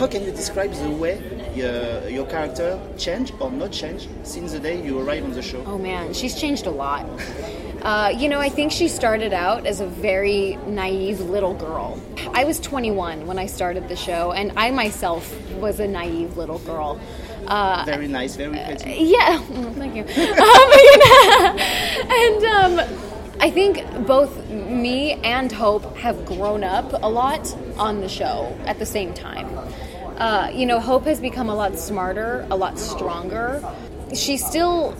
How can you describe the way your, your character changed or not changed since the day you arrived on the show? Oh man, she's changed a lot. Uh, you know, I think she started out as a very naive little girl. I was 21 when I started the show, and I myself was a naive little girl. Uh, very nice, very pretty. yeah, well, thank you. Um, and um, I think both me and Hope have grown up a lot on the show at the same time. Uh, you know, Hope has become a lot smarter, a lot stronger. She still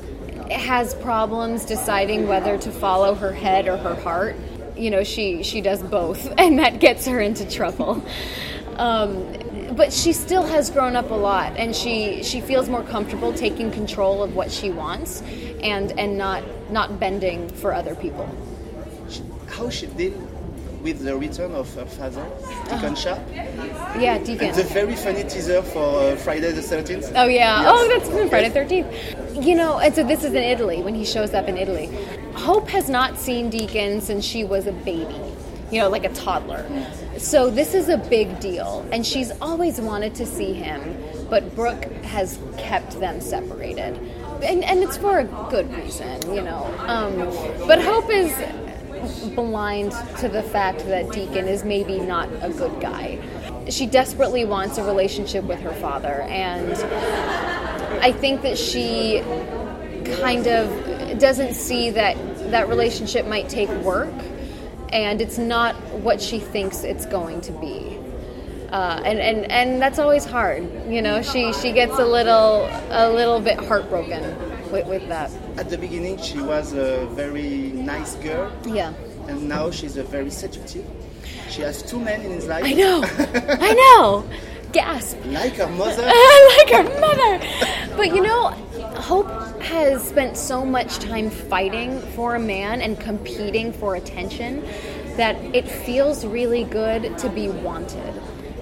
has problems deciding whether to follow her head or her heart. You know, she she does both, and that gets her into trouble. Um, but she still has grown up a lot, and she she feels more comfortable taking control of what she wants, and and not not bending for other people. How she deal with the return of her father, Deacon Sharpe? Yeah, Deacon. The very funny teaser for uh, Friday the 13th. Oh yeah. Yes. Oh, that's from Friday the Thirteenth. You know, and so this is in Italy when he shows up in Italy. Hope has not seen Deacon since she was a baby. You know, like a toddler. So this is a big deal, and she's always wanted to see him, but Brooke has kept them separated, and and it's for a good reason, you know. Um, but Hope is blind to the fact that Deacon is maybe not a good guy. She desperately wants a relationship with her father, and I think that she kind of doesn't see that that relationship might take work, and it's not what she thinks it's going to be. Uh, and, and, and that's always hard, you know. She she gets a little a little bit heartbroken with, with that. At the beginning, she was a very nice girl, Yeah. and now she's a very seductive. She has two men in his life. I know. I know. Gasp. Like her mother. like her mother. But you know, Hope has spent so much time fighting for a man and competing for attention that it feels really good to be wanted.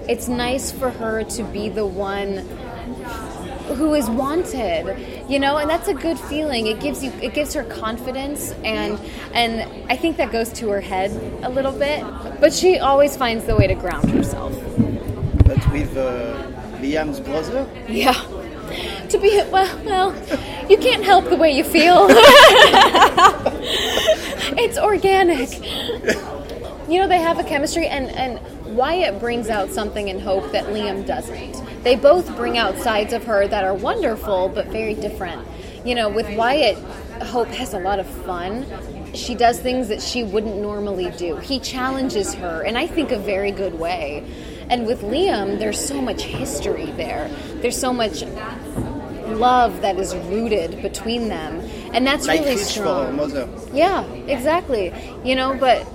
It's nice for her to be the one who is wanted you know and that's a good feeling. It gives you it gives her confidence and and i think that goes to her head a little bit but she always finds the way to ground herself. But with uh, Liam's brother. yeah. To be well well you can't help the way you feel. It's organic. You know they have a chemistry and and wyatt brings out something in hope that liam doesn't they both bring out sides of her that are wonderful but very different. You know with wyatt hope has a lot of fun. She does things that she wouldn't normally do. He challenges her and i think a very good way. And with liam there's so much history there. There's so much love that is rooted between them and that's Like really strong. Yeah, exactly. You know, but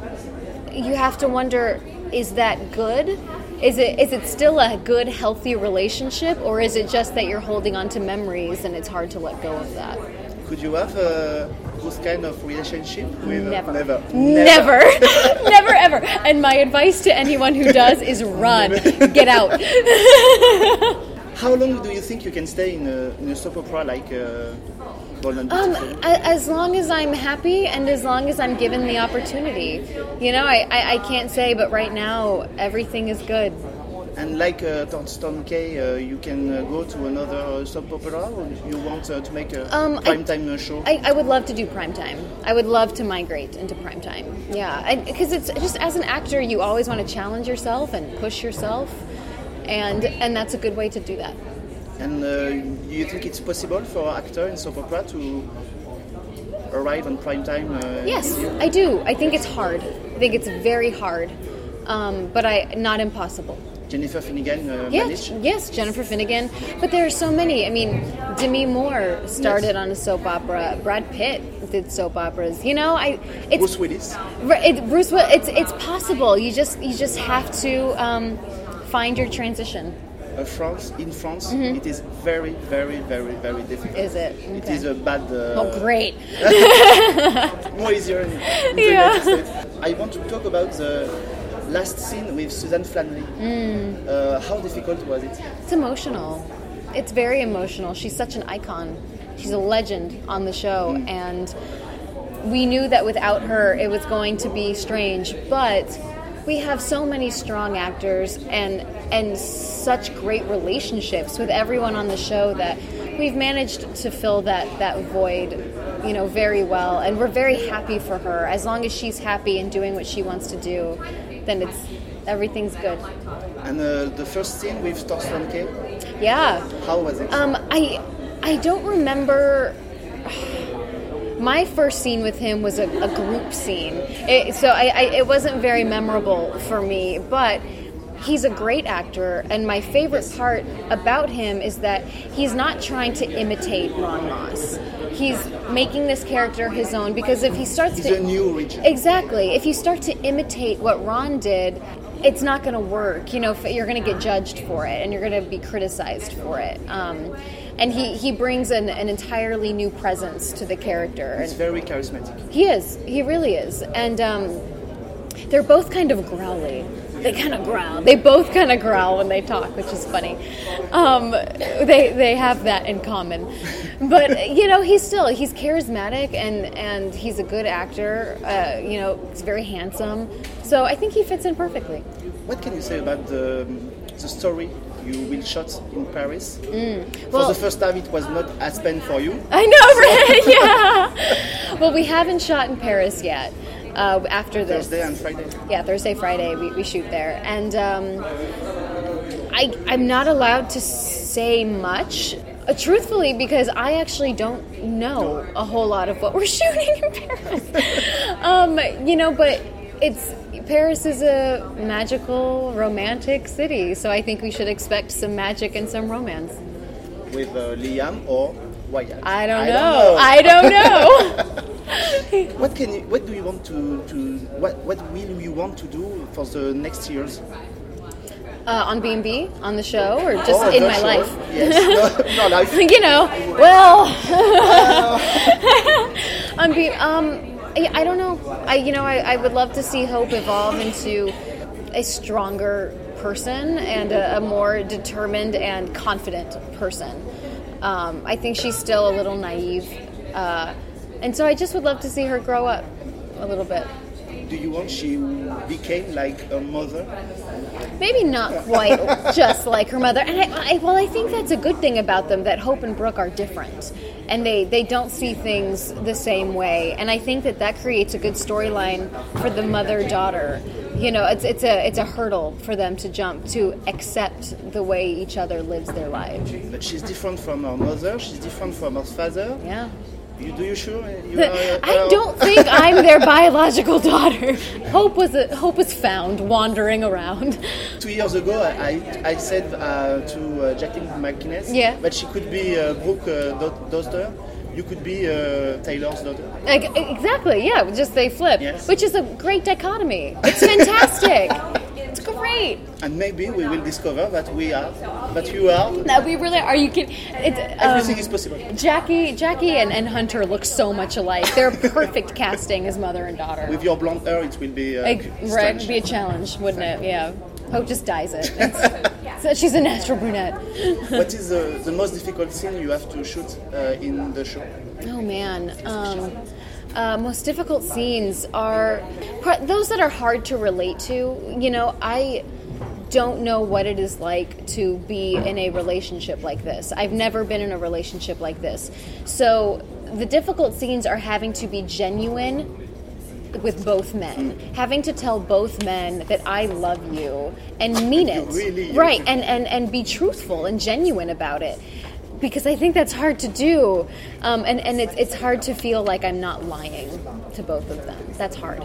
you have to wonder is that good? Is it is it still a good healthy relationship or is it just that you're holding on to memories and it's hard to let go of that? Could you have uh, this kind of relationship with Never. Never. Never. Never ever. And my advice to anyone who does is run. Get out. How long do you think you can stay in a, in a soap opera like uh, Um, as long as I'm happy and as long as I'm given the opportunity. You know, I, I, I can't say, but right now everything is good. And like uh, K, uh, you can uh, go to another uh, soap opera, or you want uh, to make a Um, I- prime time uh, show? I, I would love to do prime time. I would love to migrate into prime time. Yeah, because it's just as an actor, you always want to challenge yourself and push yourself, and and that's a good way to do that. And uh, you think it's possible for actor in soap opera to arrive on prime time? Uh, Yes, I do. I think it's hard. I think it's very hard, um, but I not impossible. Jennifer Finnigan uh, managed. yes, Jennifer Finnigan. But there are so many. I mean, Demi Moore started Yes. on a soap opera. Brad Pitt did soap operas. You know, I it's Bruce Willis. It, Bruce, it's it's possible. You just you just have to um, find your transition. Uh, France, in France, it is very, very, very, very difficult. Mm-hmm. Is it? It Okay. is a bad. Uh, Oh, great! more easier in, in the Yeah. United States. I want to talk about the last scene with Suzanne Flannery. Mm. Uh, how difficult was it? It's emotional. It's very emotional. She's such an icon. She's a legend on the show, and we knew that without her, it was going to be strange. But we have so many strong actors, and and such great relationships with everyone on the show that we've managed to fill that that void you know very well. And we're very happy for her. As long as she's happy and doing what she wants to do then it's everything's good. And uh, the first scene with Thorsten Kaye, yeah. How was it? um i i don't remember my first scene with him was a, a group scene it, so I, I it wasn't very memorable for me but he's a great actor and my favorite part about him is that he's not trying to imitate ronn moss he's making this character his own because if he starts He's to a new region. Exactly. If you start to imitate what Ronn did, it's not going to work. You know, you're going to get judged for it, and you're going to be criticized for it. Um, and he, he brings an, an entirely new presence to the character. And very charismatic. he is. He really is. And um, they're both kind of growly. They kind of growl. They both kind of growl when they talk, which is funny. Um, they they have that in common. But you know, he's still he's charismatic and and he's a good actor. Uh, you know, he's very handsome. So I think he fits in perfectly. What can you say about the, the story you will shot in Paris? For Mm. Well- the first time, it was not Aspen for you. I know, right? yeah. Well, we haven't shot in Paris yet. Uh, after this, Thursday and Friday. yeah, Thursday, Friday, we, we shoot there, and um, I I'm not allowed to say much. Uh, truthfully, because I actually don't know a whole lot of what we're shooting in Paris. um, you know, but it's Paris is a magical, romantic city, so I think we should expect some magic and some romance. with uh, Liam or Wyatt. I don't know. I don't know. What can you, what do you want to, to what what will you want to do for the next years? uh, on B&B, on the show, or just Oh, in my show. life? Yes, no, no life. you know, well, on B, um, I, I don't know. I, you know, I, I would love to see Hope evolve into a stronger person and a, a more determined and confident person. Um, I think she's still a little naive, uh, and so I just would love to see her grow up a little bit. Do you want she became like a mother? Maybe not quite just like her mother. And I, I, well, I think that's a good thing about them that Hope and Brooke are different, and they they don't see things the same way. And I think that that creates a good storyline for the mother daughter. You know, it's it's a it's a hurdle for them to jump to accept the way each other lives their lives. But she's different from her mother. She's different from her father. Yeah. You, do you sure? You are, I don't think I'm their biological daughter. Hope was a, Hope was found wandering around. Two years ago, I, I said uh, to uh, Jacqueline MacInnes Yeah. that she could be uh, Brooke uh, daughter. You could be uh, Taylor's daughter. Like, exactly, yeah. Just they flip, Yes. which is a great dichotomy. It's fantastic. it's great. And maybe we will discover that we are, that you are. No, we really are. You kidding? It's, Everything um, is possible. Jackie, Jackie, and, and Hunter look so much alike. They're perfect casting as mother and daughter. With your blonde hair, it will be uh, Like, right, it'd be a challenge, wouldn't it? Yeah. Hope just dyes it. So she's a natural brunette. what is the, the most difficult scene you have to shoot uh, in the show? Oh man. Um, uh, most difficult scenes are those that are hard to relate to. You know, I don't know what it is like to be in a relationship like this. I've never been in a relationship like this. So the difficult scenes are having to be genuine with both men, having to tell both men that I love you and mean it. Really? Right, and, and, and be truthful and genuine about it. Because I think that's hard to do. Um, and and it's, it's hard to feel like I'm not lying to both of them. That's hard.